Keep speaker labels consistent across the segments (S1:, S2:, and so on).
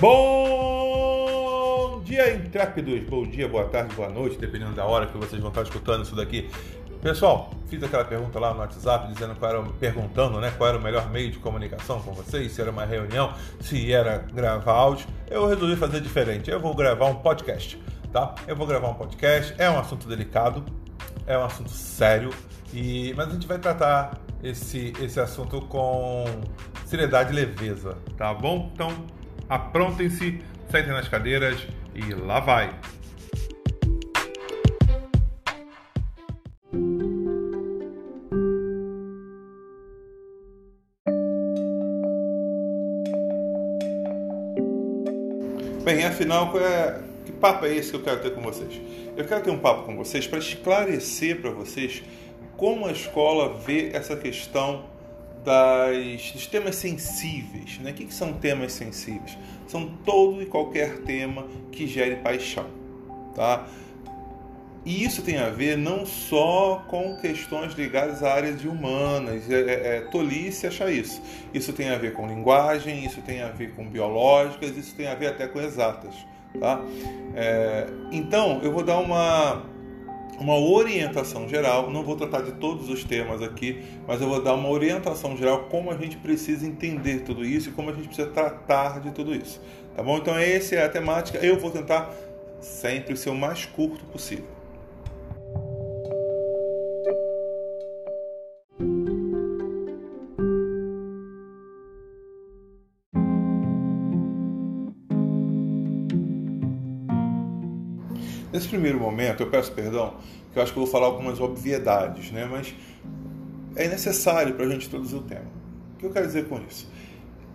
S1: Bom dia, intrépidos! Bom dia, boa tarde, boa noite, dependendo da hora que vocês vão estar escutando isso daqui. Pessoal, fiz aquela pergunta lá no WhatsApp, dizendo qual era, perguntando né, qual era o melhor meio de comunicação com vocês, se era uma reunião, se era gravar áudio. Eu resolvi fazer diferente. Eu vou gravar um podcast, tá? Eu vou gravar um podcast. É um assunto delicado, é um assunto sério, e mas a gente vai tratar esse, esse assunto com seriedade e leveza, tá bom? Então aprontem-se, sentem nas cadeiras e lá vai! Bem, afinal, é... que papo é esse que eu quero ter com vocês? Eu quero ter um papo com vocês para esclarecer para vocês como a escola vê essa questão das, dos temas sensíveis. Né? O que, que são temas sensíveis? São todo e qualquer tema que gere paixão. Tá? E isso tem a ver não só com questões ligadas à área de humanas, é, é, é, tolice achar isso. Isso tem a ver com linguagem, isso tem a ver com biológicas, isso tem a ver até com exatas. Tá? É, então, eu vou dar uma uma orientação geral. Não vou tratar de todos os temas aqui, mas eu vou dar uma orientação geral como a gente precisa entender tudo isso e como a gente precisa tratar de tudo isso. Tá bom? Então essa é a temática. Eu vou tentar sempre ser o mais curto possível. Primeiro momento, eu peço perdão, que eu acho que eu vou falar algumas obviedades, né? mas é necessário para a gente introduzir o tema. O que eu quero dizer com isso?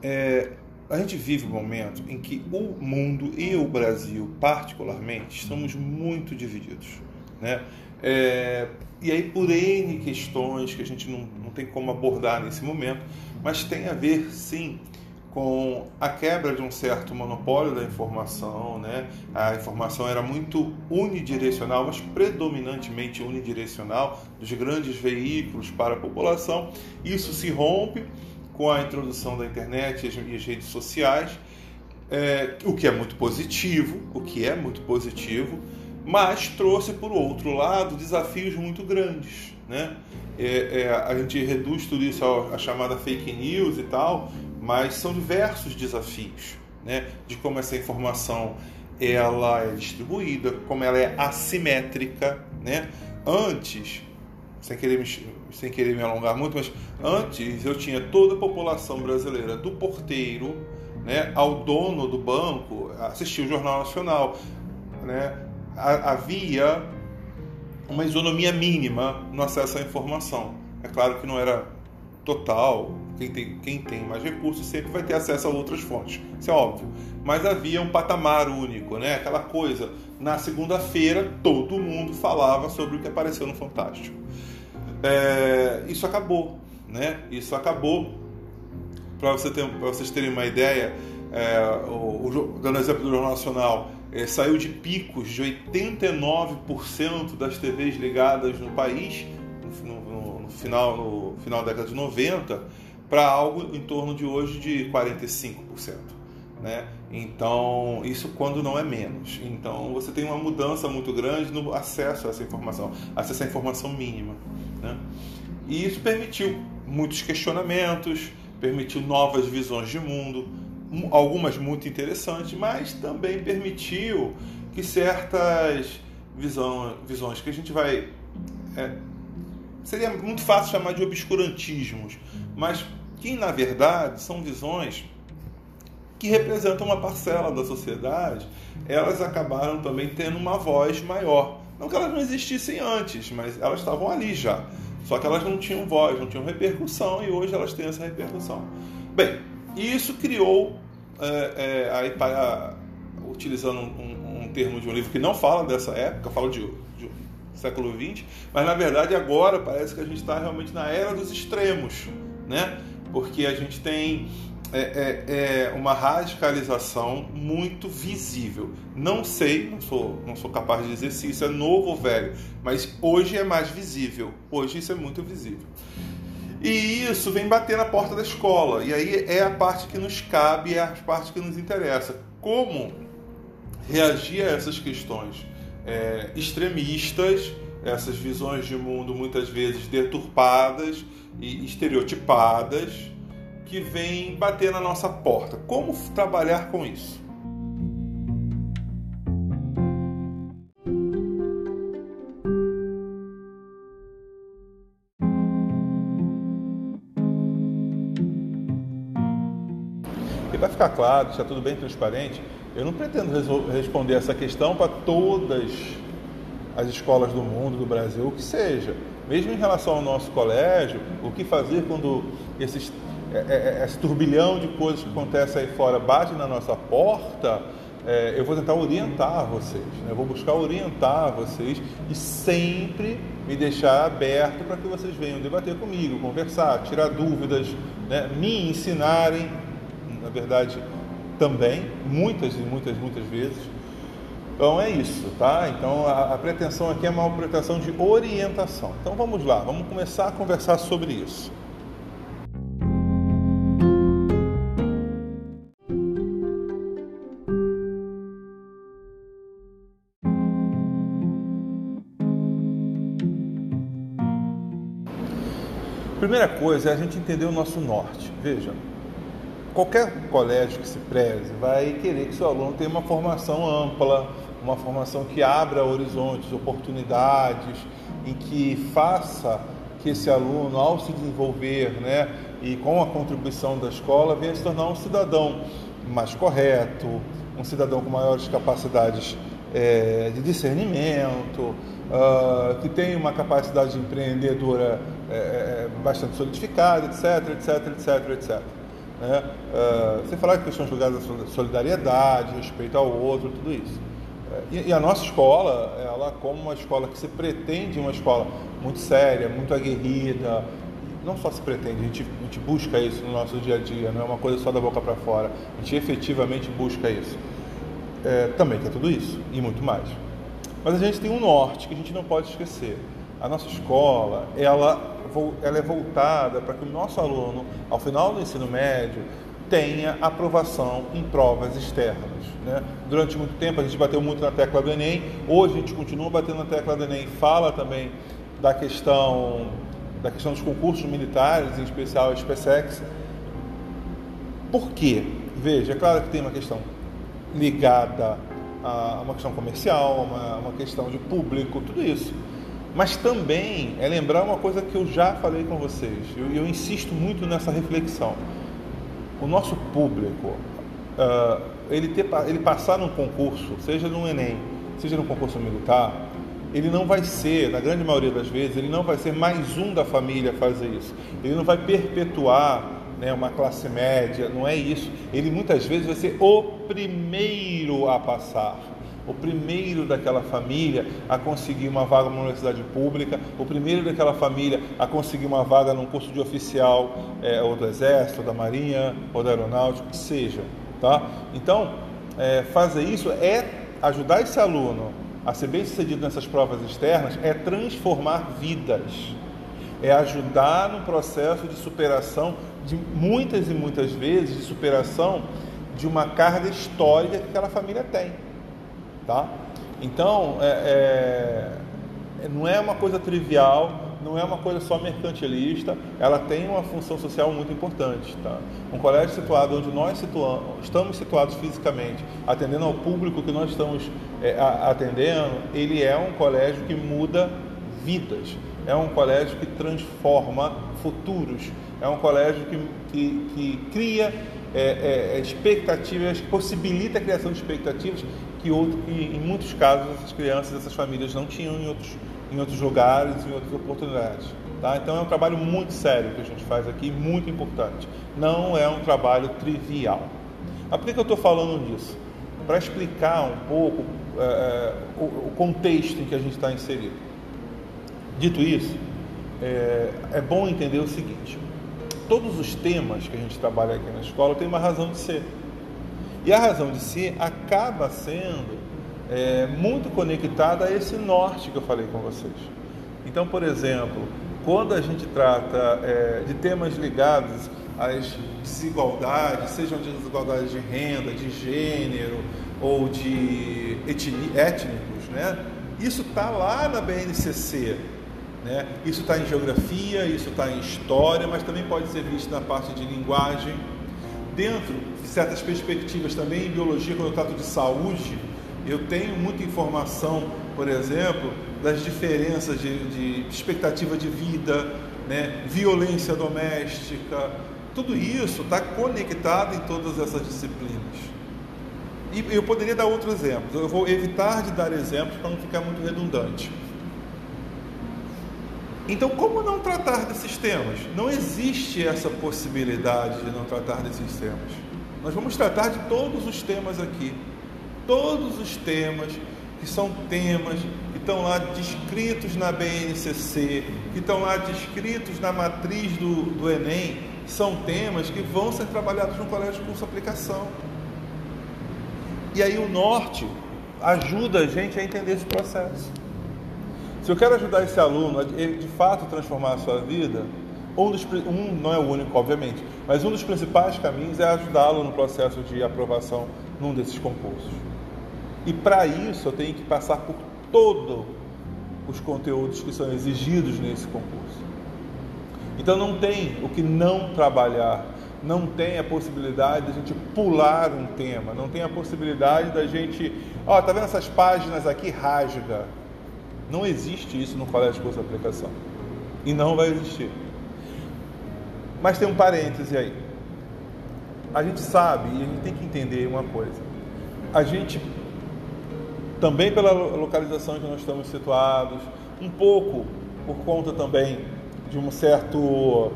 S1: É, a gente vive um momento em que o mundo e o Brasil, particularmente, estamos muito divididos. Né? É, e aí, por N questões que a gente não, não tem como abordar nesse momento, mas tem a ver, sim, com a quebra de um certo monopólio da informação, né? A informação era muito unidirecional, mas predominantemente unidirecional dos grandes veículos para a população. Isso se rompe com a introdução da internet e as redes sociais, é, o que é muito positivo, o que é muito positivo, mas trouxe por outro lado desafios muito grandes, né? É, é, a gente reduz tudo isso à chamada fake news e tal, mas são diversos desafios né, de como essa informação ela é distribuída, como ela é assimétrica. Né? Antes, sem querer, me, sem querer me alongar muito, mas antes eu tinha toda a população brasileira, do porteiro né, ao dono do banco, assistir o Jornal Nacional. Né? Havia uma isonomia mínima no acesso à informação. É claro que não era total, quem tem, quem tem mais recursos sempre vai ter acesso a outras fontes, isso é óbvio. Mas havia um patamar único, né? aquela coisa. Na segunda-feira, todo mundo falava sobre o que apareceu no Fantástico. É, isso acabou, né? Isso acabou. Para você ter, vocês terem uma ideia, é, o, o, dando exemplo do Jornal Nacional, é, saiu de picos de 89% das TVs ligadas no país no, no, no, final, no final da década de 90 para algo em torno de hoje de 45%. Né? Então, isso quando não é menos. Então, você tem uma mudança muito grande no acesso a essa informação, acesso à informação mínima. Né? E isso permitiu muitos questionamentos, permitiu novas visões de mundo, algumas muito interessantes, mas também permitiu que certas visão, visões que a gente vai é, seria muito fácil chamar de obscurantismos, mas que na verdade são visões que representam uma parcela da sociedade, elas acabaram também tendo uma voz maior. Não que elas não existissem antes, mas elas estavam ali já. Só que elas não tinham voz, não tinham repercussão e hoje elas têm essa repercussão. Bem, isso criou, é, é, para, utilizando um, um, termo de um livro que não fala dessa época, fala de século XX, mas na verdade agora parece que a gente está realmente na era dos extremos, né? Porque a gente tem é, é, é, uma radicalização muito visível. Não sei, não sou, não sou capaz de dizer se isso é novo ou velho, mas hoje é mais visível. Hoje isso é muito visível. E isso vem bater na porta da escola. E aí é a parte que nos cabe, é a parte que nos interessa como reagir a essas questões é, extremistas, essas visões de mundo muitas vezes deturpadas e estereotipadas que vêm bater na nossa porta. Como trabalhar com isso? E para ficar claro, está tudo bem transparente, eu não pretendo responder essa questão para todas as escolas do mundo, do Brasil, o que seja. Mesmo em relação ao nosso colégio, o que fazer quando esses é, é, é, esse turbilhão de coisas que acontecem aí fora bate na nossa porta, é, eu vou tentar orientar vocês, né? eu vou buscar orientar vocês e sempre me deixar aberto para que vocês venham debater comigo, conversar, tirar dúvidas, né? me ensinarem, na verdade, também, muitas e muitas, muitas vezes. Então é isso, tá? Então a, a pretensão aqui é uma pretensão de orientação. Então vamos lá, vamos começar a conversar sobre isso. Primeira coisa é a gente entender o nosso norte. Veja, qualquer colégio que se preze vai querer que seu aluno tenha uma formação ampla, uma formação que abra horizontes, oportunidades, em que faça que esse aluno, ao se desenvolver, né, e com a contribuição da escola, venha se tornar um cidadão mais correto, um cidadão com maiores capacidades é, de discernimento, uh, que tenha uma capacidade empreendedora é, bastante solidificada, etc, etc, etc, etc. Né? Uh, você falar de questões ligadas solidariedade, respeito ao outro, tudo isso. E, e, a nossa escola, ela como uma escola que se pretende uma escola muito séria, muito aguerrida, não só se pretende, a gente, a gente busca isso no nosso dia a dia, não é uma coisa só da boca para fora, a gente efetivamente busca isso. É, também tem tudo isso e muito mais. Mas a gente tem um norte que a gente não pode esquecer. A nossa escola, ela, ela é voltada para que o nosso aluno, ao final do ensino médio, tenha aprovação em provas externas. Né? Durante muito tempo a gente bateu muito na tecla do Enem, hoje a gente continua batendo na tecla do Enem, fala também da questão, da questão dos concursos militares, em especial a SpaceX. Por quê? Veja, é claro que tem uma questão ligada a uma questão comercial, uma, uma questão de público, tudo isso. Mas também é lembrar uma coisa que eu já falei com vocês, e eu, eu insisto muito nessa reflexão o nosso público, uh, ele, ter, ele passar num concurso, seja no Enem, seja no concurso militar, ele não vai ser, na grande maioria das vezes, ele não vai ser mais um da família fazer isso. Ele não vai perpetuar né, uma classe média, não é isso. Ele muitas vezes vai ser o primeiro a passar o primeiro daquela família a conseguir uma vaga numa universidade pública, o primeiro daquela família a conseguir uma vaga num curso de oficial, é, ou do Exército, ou da Marinha, ou da Aeronáutica, que seja. Tá? Então, é, fazer isso é ajudar esse aluno a ser bem sucedido nessas provas externas, é transformar vidas, é ajudar no processo de superação de muitas e muitas vezes de superação de uma carga histórica que aquela família tem. Tá? Então, é, é, não é uma coisa trivial, não é uma coisa só mercantilista, ela tem uma função social muito importante. Tá? Um colégio situado onde nós situamos, estamos situados fisicamente, atendendo ao público que nós estamos é, atendendo, ele é um colégio que muda vidas, é um colégio que transforma futuros, é um colégio que, que, que cria é, é, expectativas, possibilita a criação de expectativas que, outro, que em muitos casos essas crianças, essas famílias não tinham em outros, em outros lugares, em outras oportunidades. Tá? Então é um trabalho muito sério que a gente faz aqui, muito importante. Não é um trabalho trivial. Mas por que, eu estou falando disso? Para explicar um pouco é, é, o, o, contexto em que a gente está inserido. Dito isso, é, é bom entender o seguinte: todos os temas que a gente trabalha aqui na escola têm uma razão de ser. E a razão de ser acaba sendo é, muito conectada a esse norte que eu falei com vocês. Então, por exemplo, quando a gente trata é, de temas ligados as desigualdades, sejam desigualdades de renda, de gênero ou de étnicos, né? Isso está lá na BNCC, né? Isso está em geografia, isso está em história, mas também pode ser visto na parte de linguagem. Dentro de certas perspectivas também em biologia, quando eu trato de saúde, eu tenho muita informação, por exemplo, das diferenças de, de expectativa de vida, né? violência doméstica, tudo isso está conectado em todas essas disciplinas. E eu poderia dar outros exemplos, eu vou evitar de dar exemplos para não ficar muito redundante. Então, como não tratar desses temas? Não existe essa possibilidade de não tratar desses temas. Nós vamos tratar de todos os temas aqui. Todos os temas que são temas que estão lá descritos na BNCC, que estão lá descritos na matriz do, do Enem, são temas que vão ser trabalhados no colégio de curso aplicação. E aí o norte ajuda a gente a entender esse processo. Se eu quero ajudar esse aluno a de fato transformar a sua vida, um, dos, um não é o único, obviamente, mas um dos principais caminhos é ajudá-lo no processo de aprovação num desses concursos. E para isso eu tenho que passar por todos os conteúdos que são exigidos nesse concurso. Então não tem o que não trabalhar, não tem a possibilidade de a gente pular um tema, não tem a possibilidade da gente, ó, oh, tá vendo essas páginas aqui rasga. Não existe isso no colégio de curso de aplicação. E não vai existir. Mas tem um parêntese aí. A gente sabe e a gente tem que entender uma coisa. A gente também pela localização que nós estamos situados, um pouco por conta também de um certo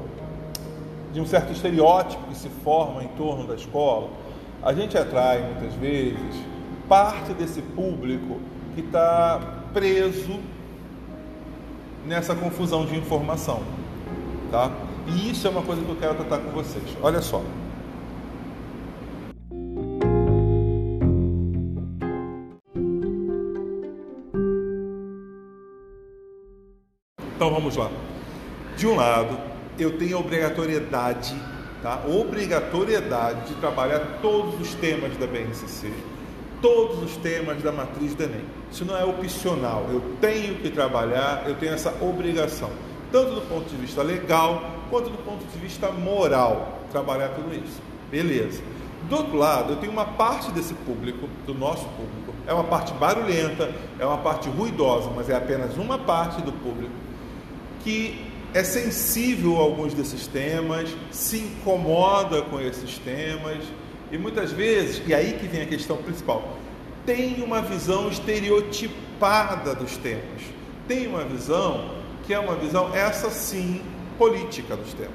S1: de um certo estereótipo que se forma em torno da escola, a gente atrai muitas vezes parte desse público que está preso nessa confusão de informação, tá? E isso é uma coisa que eu quero tratar com vocês. Olha só. Então vamos lá. De um lado, eu tenho a obrigatoriedade, tá? obrigatoriedade de trabalhar todos os temas da BNCC, todos os temas da matriz do Enem. Isso não é opcional, eu tenho que trabalhar, eu tenho essa obrigação, tanto do ponto de vista legal quanto do ponto de vista moral, trabalhar tudo isso. Beleza. Do outro lado, eu tenho uma parte desse público, do nosso público, é uma parte barulhenta, é uma parte ruidosa, mas é apenas uma parte do público que é sensível a alguns desses temas, se incomoda com esses temas e muitas vezes, e aí que vem a questão principal, tem uma visão estereotipada dos temas, tem uma visão que é uma visão, essa sim, política dos temas.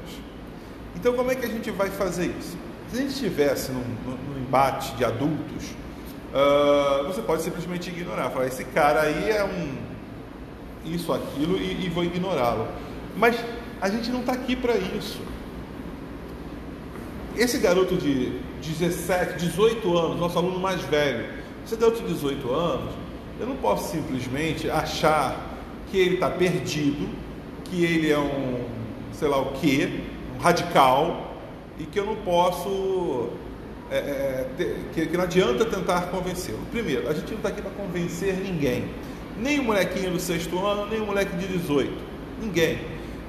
S1: Então, como é que a gente vai fazer isso? Se a gente estivesse num, num embate de adultos, uh, você pode simplesmente ignorar, falar: esse cara aí é um isso, aquilo e, e vou ignorá-lo. Mas a gente não está aqui para isso. Esse garoto de 17, 18 anos, nosso aluno mais velho, esse garoto de 18 anos, eu não posso simplesmente achar que ele está perdido, que ele é um, sei lá o quê, um radical, e que eu não posso, é, é, que, que não adianta tentar convencê-lo. Primeiro, a gente não está aqui para convencer ninguém, nem o molequinho do sexto ano, nem o moleque de 18, ninguém.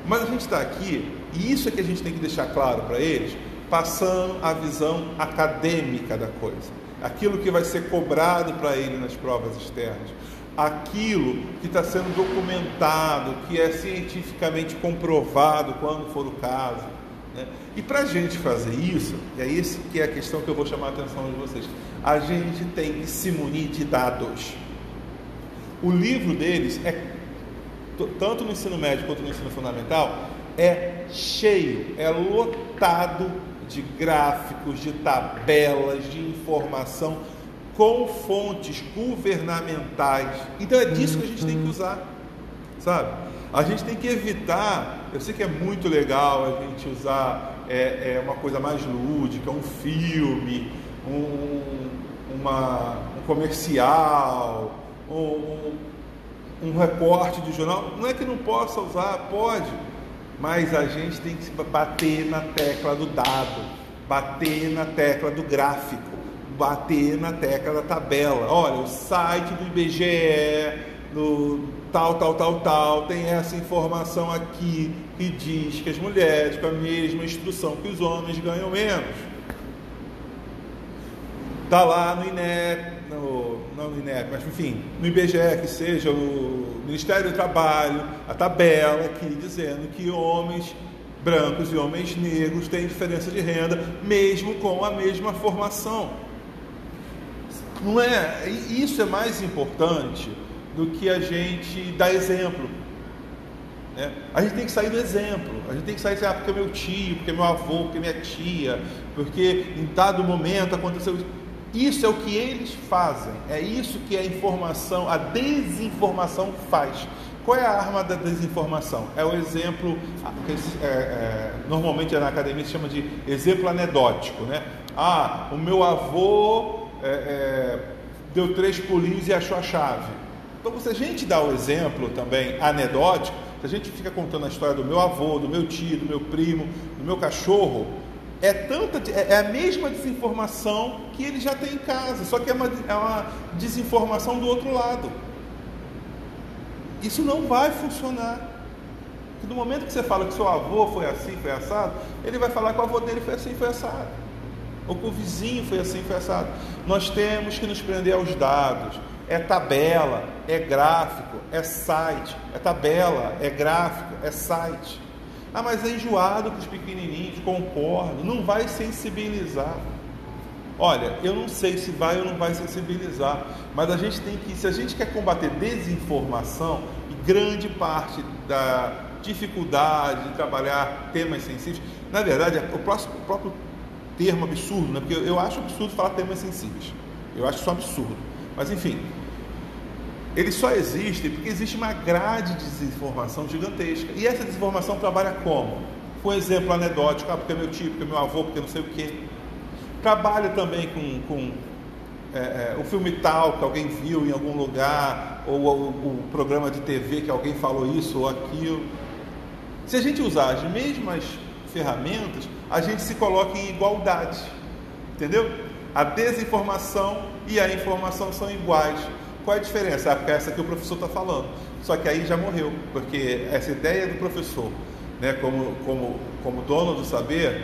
S1: Mas a gente está aqui, e isso é que a gente tem que deixar claro para eles, passando a visão acadêmica da coisa. Aquilo que vai ser cobrado para ele nas provas externas. Aquilo que está sendo documentado, que é cientificamente comprovado quando for o caso. Né? E para a gente fazer isso, e é isso que é a questão que eu vou chamar a atenção de vocês, a gente tem que se munir de dados. O livro deles é tanto no ensino médio quanto no ensino fundamental, é cheio, é lotado de gráficos, de tabelas, de informação com fontes governamentais. Então é disso que a gente tem que usar, sabe? A gente tem que evitar. Eu sei que é muito legal a gente usar é, é uma coisa mais lúdica, um filme, um, uma, um comercial, um, um recorte de jornal. Não é que não possa usar, pode. Mas a gente tem que bater na tecla do dado, bater na tecla do gráfico, bater na tecla da tabela. Olha, o site do IBGE, do tal, tal, tal, tal, tem essa informação aqui que diz que as mulheres com a mesma instrução que os homens ganham menos. Está lá no INEP, no, não no INEP, mas enfim, no IBGE que seja, o Ministério do Trabalho, a tabela aqui dizendo que homens brancos e homens negros têm diferença de renda, mesmo com a mesma formação. Não é? Isso é mais importante do que a gente dar exemplo. Né? A gente tem que sair do exemplo. A gente tem que sair, ah, porque é meu tio, porque é meu avô, porque é minha tia, porque em dado momento aconteceu isso. Isso é o que eles fazem. É isso que a informação, a desinformação faz. Qual é a arma da desinformação? É o exemplo, é, é, normalmente na academia se chama de exemplo anedótico, né? Ah, o meu avô é, é deu três pulinhos e achou a chave. Então, se a gente dá o exemplo também anedótico, se a gente fica contando a história do meu avô, do meu tio, do meu primo, do meu cachorro, é, tanta, é, é a mesma desinformação que ele já tem em casa, só que é uma, é uma desinformação do outro lado. Isso não vai funcionar. Porque no momento que você fala que seu avô foi assim, foi assado, ele vai falar que o avô dele foi assim, foi assado. Ou que o vizinho foi assim, foi assado. Nós temos que nos prender aos dados é tabela, é gráfico, é site, é tabela, é gráfico, é site. Ah, mas é enjoado com os pequenininhos, concordo, não vai sensibilizar. Olha, eu não sei se vai ou não vai sensibilizar, mas a gente tem que, se a gente quer combater desinformação, e grande parte da dificuldade de trabalhar temas sensíveis, na verdade, é o, próximo, o próprio termo absurdo, né? porque eu acho absurdo falar temas sensíveis, eu acho isso um absurdo. Mas enfim, eles só existem porque existe uma grade de desinformação gigantesca. E essa desinformação trabalha como? Com exemplo anedótico, ah, porque é meu tio, porque é meu avô, porque não sei o quê. Trabalha também com, com é, é, o filme tal que alguém viu em algum lugar, ou, ou o programa de TV que alguém falou isso ou aquilo. Se a gente usar as mesmas ferramentas, a gente se coloca em igualdade. Entendeu? A desinformação e a informação são iguais. Qual é a diferença? Ah, porque essa que o professor está falando. Só que aí já morreu, porque essa ideia do professor, né, como, como, como dono do saber,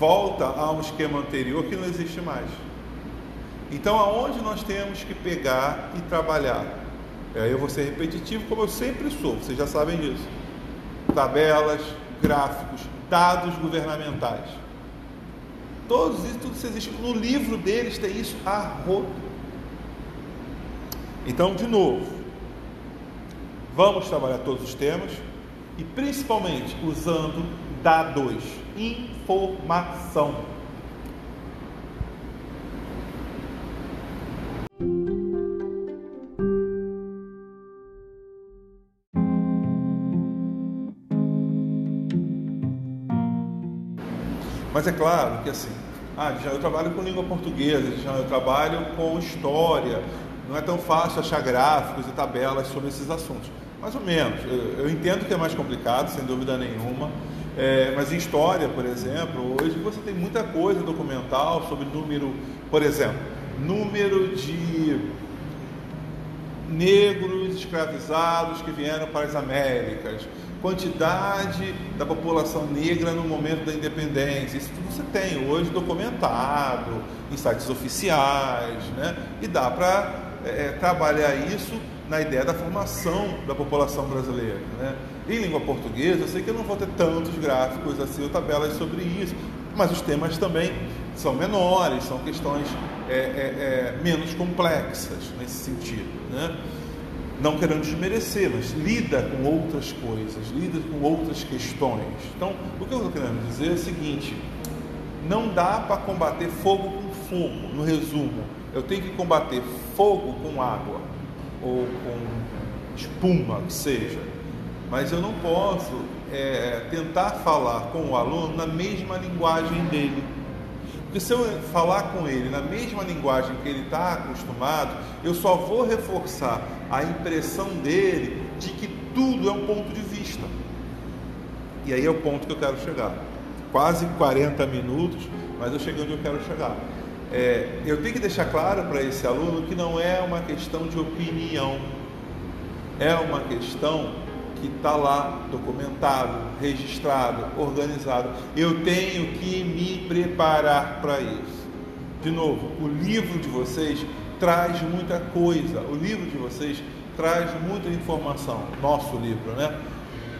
S1: volta a um esquema anterior que não existe mais. Então, aonde nós temos que pegar e trabalhar? É, eu vou ser repetitivo, como eu sempre sou, vocês já sabem disso. Tabelas, gráficos, dados governamentais. Todos isso, tudo isso existe. No livro deles tem isso a. Então, de novo, vamos trabalhar todos os temas e principalmente usando dados, informação. Mas é claro que assim, ah, já eu trabalho com língua portuguesa, já eu trabalho com história. Não é tão fácil achar gráficos e tabelas sobre esses assuntos. Mais ou menos. Eu, eu entendo que é mais complicado, sem dúvida nenhuma. É, mas em história, por exemplo, hoje você tem muita coisa documental sobre número, por exemplo, número de negros escravizados que vieram para as Américas, quantidade da população negra no momento da independência. Isso tudo você tem hoje documentado em sites oficiais, né? E dá para é, trabalhar isso na ideia da formação da população brasileira. Né? Em língua portuguesa, eu sei que eu não vou ter tantos gráficos assim ou tabelas sobre isso, mas os temas também são menores, são questões é, é, é menos complexas nesse sentido. Né? não querendo desmerecer, mas lida com outras coisas, lida com outras questões. Então, o que eu estou querendo dizer é o seguinte: não dá para combater fogo com fogo, no resumo. Eu tenho que combater fogo com água, ou com espuma, que seja. Mas eu não posso é, tentar falar com o aluno na mesma linguagem dele porque se eu falar com ele na mesma linguagem que ele está acostumado, eu só vou reforçar a impressão dele de que tudo é um ponto de vista. E aí é o ponto que eu quero chegar. Quase 40 minutos, mas eu cheguei onde eu quero chegar. É, eu tenho que deixar claro para esse aluno que não é uma questão de opinião, é uma questão que está lá documentado, registrado, organizado. Eu tenho que me preparar para isso. De novo, o livro de vocês traz muita coisa, o livro de vocês traz muita informação, nosso livro, né?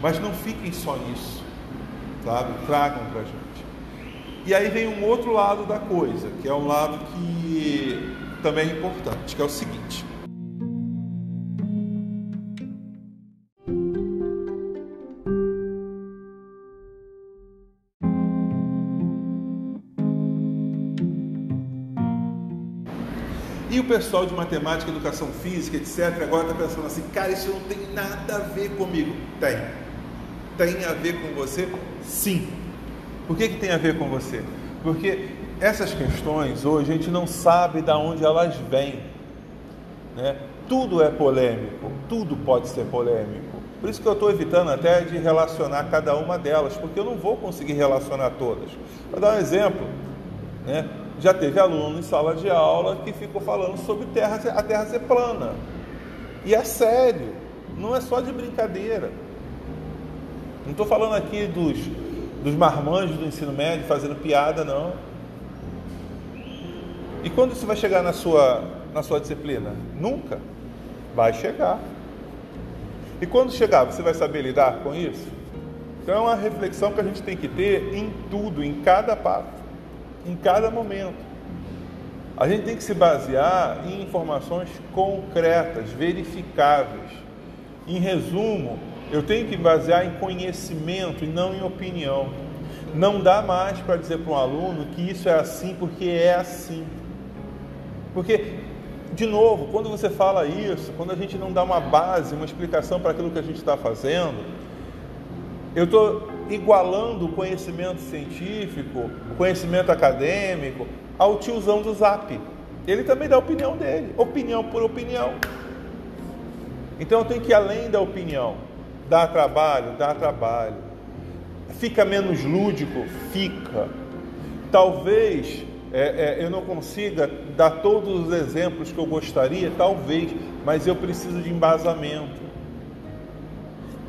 S1: Mas não fiquem só nisso, sabe? Tragam para a gente. E aí vem um outro lado da coisa, que é um lado que também é importante, que é o seguinte. E o pessoal de matemática, educação física, etc., agora está pensando assim, cara, isso não tem nada a ver comigo. Tem. Tem a ver com você? Sim. Por que, que tem a ver com você? Porque essas questões hoje a gente não sabe de onde elas vêm. Né? Tudo é polêmico, tudo pode ser polêmico. Por isso que eu estou evitando até de relacionar cada uma delas, porque eu não vou conseguir relacionar todas. Vou dar um exemplo. Né? Já teve aluno em sala de aula que ficou falando sobre terra, a Terra ser plana. E é sério, não é só de brincadeira. Não estou falando aqui dos, dos marmanjos do ensino médio fazendo piada, não. E quando isso vai chegar na sua, na sua disciplina? Nunca. Vai chegar. E quando chegar, você vai saber lidar com isso? Então é uma reflexão que a gente tem que ter em tudo, em cada passo em cada momento. A gente tem que se basear em informações concretas, verificáveis. Em resumo, eu tenho que basear em conhecimento e não em opinião. Não dá mais para dizer para um aluno que isso é assim porque é assim. Porque, de novo, quando você fala isso, quando a gente não dá uma base, uma explicação para aquilo que a gente está fazendo, eu estou igualando o conhecimento científico, o conhecimento acadêmico, ao tiozão do Zap. Ele também dá a opinião dele, opinião por opinião. Então eu tenho que ir além da opinião. Dá trabalho? Dá trabalho. Fica menos lúdico? Fica. Talvez é, é, eu não consiga dar todos os exemplos que eu gostaria, talvez, mas eu preciso de embasamento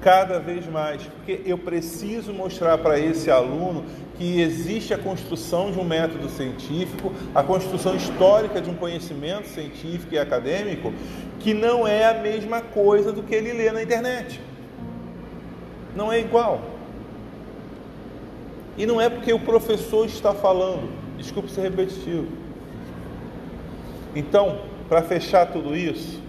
S1: cada vez mais, porque eu preciso mostrar para esse aluno que existe a construção de um método científico, a construção histórica de um conhecimento científico e acadêmico, que não é a mesma coisa do que ele lê na internet. Não é igual. E não é porque o professor está falando, desculpe ser repetitivo. Então, para fechar tudo isso,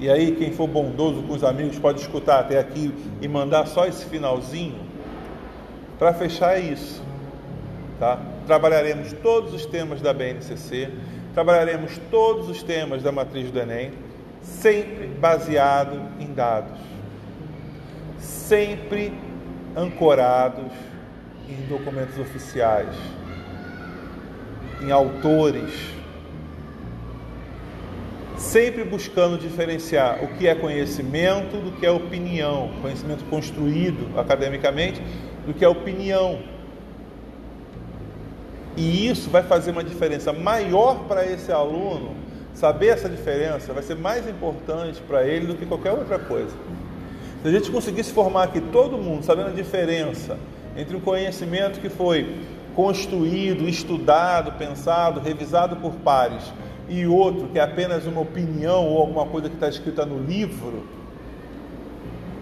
S1: e aí, quem for bondoso com os amigos pode escutar até aqui e mandar só esse finalzinho. Para fechar é isso. Tá? Trabalharemos todos os temas da BNCC, trabalharemos todos os temas da matriz do Enem, sempre baseado em dados, sempre ancorados em documentos oficiais, em autores sempre buscando diferenciar o que é conhecimento do que é opinião, conhecimento construído academicamente do que é opinião. E isso vai fazer uma diferença maior para esse aluno. Saber essa diferença vai ser mais importante para ele do que qualquer outra coisa. Se a gente conseguisse formar aqui todo mundo sabendo a diferença entre o conhecimento que foi construído, estudado, pensado, revisado por pares e outro que é apenas uma opinião ou alguma coisa que está escrita no livro,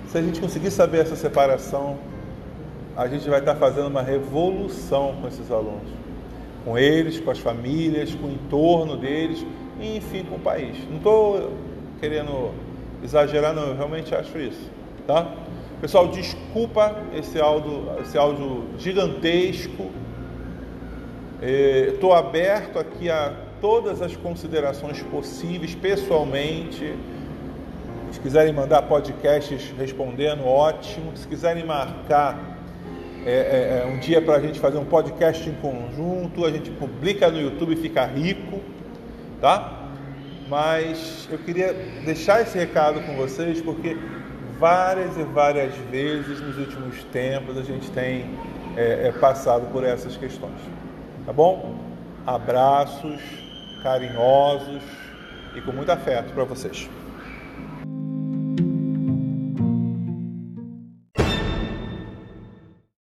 S1: se a gente conseguir saber essa separação, a gente vai estar fazendo uma revolução com esses alunos, com eles, com as famílias, com o entorno deles e enfim com o país. Não estou querendo exagerar, não, eu realmente acho isso, tá? Pessoal, desculpa esse áudio, esse áudio gigantesco. Estou aberto aqui a todas as considerações possíveis pessoalmente. Se quiserem mandar podcasts respondendo, ótimo. Se quiserem marcar é, é, é um dia para a gente fazer um podcast em conjunto, a gente publica no YouTube e fica rico, tá? Mas eu queria deixar esse recado com vocês porque várias e várias vezes nos últimos tempos a gente tem é, é, passado por essas questões. Tá bom? Abraços carinhosos e com muito afeto para vocês.